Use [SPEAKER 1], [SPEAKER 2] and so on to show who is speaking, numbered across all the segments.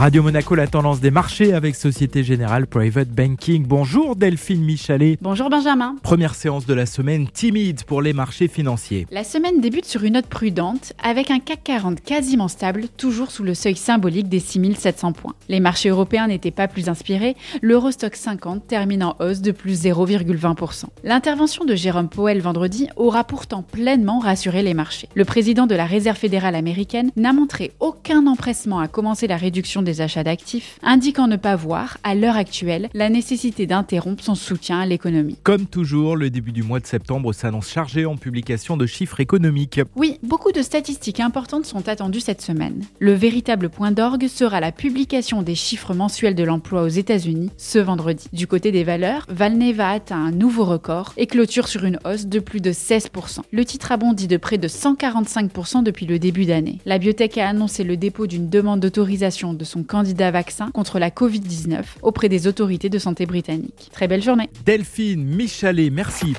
[SPEAKER 1] Radio Monaco, la tendance des marchés avec Société Générale Private Banking. Bonjour Delphine Michalet.
[SPEAKER 2] Bonjour Benjamin.
[SPEAKER 1] Première séance de la semaine timide pour les marchés financiers.
[SPEAKER 2] La semaine débute sur une note prudente avec un CAC 40 quasiment stable, toujours sous le seuil symbolique des 6700 points. Les marchés européens n'étaient pas plus inspirés, l'Eurostock 50 termine en hausse de plus 0,20%. L'intervention de Jérôme Powell vendredi aura pourtant pleinement rassuré les marchés. Le président de la Réserve fédérale américaine n'a montré aucun empressement à commencer la réduction des achats d'actifs, indiquant ne pas voir, à l'heure actuelle, la nécessité d'interrompre son soutien à l'économie.
[SPEAKER 1] Comme toujours, le début du mois de septembre s'annonce chargé en publication de chiffres économiques.
[SPEAKER 2] Oui, beaucoup de statistiques importantes sont attendues cette semaine. Le véritable point d'orgue sera la publication des chiffres mensuels de l'emploi aux États-Unis ce vendredi. Du côté des valeurs, Valneva atteint un nouveau record et clôture sur une hausse de plus de 16%. Le titre a bondi de près de 145% depuis le début d'année. La biotech a annoncé le dépôt d'une demande d'autorisation de son candidat vaccin contre la Covid-19 auprès des autorités de santé britanniques. Très belle journée.
[SPEAKER 1] Delphine Michalet, merci.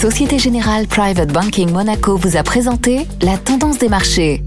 [SPEAKER 3] Société Générale Private Banking Monaco vous a présenté la tendance des marchés.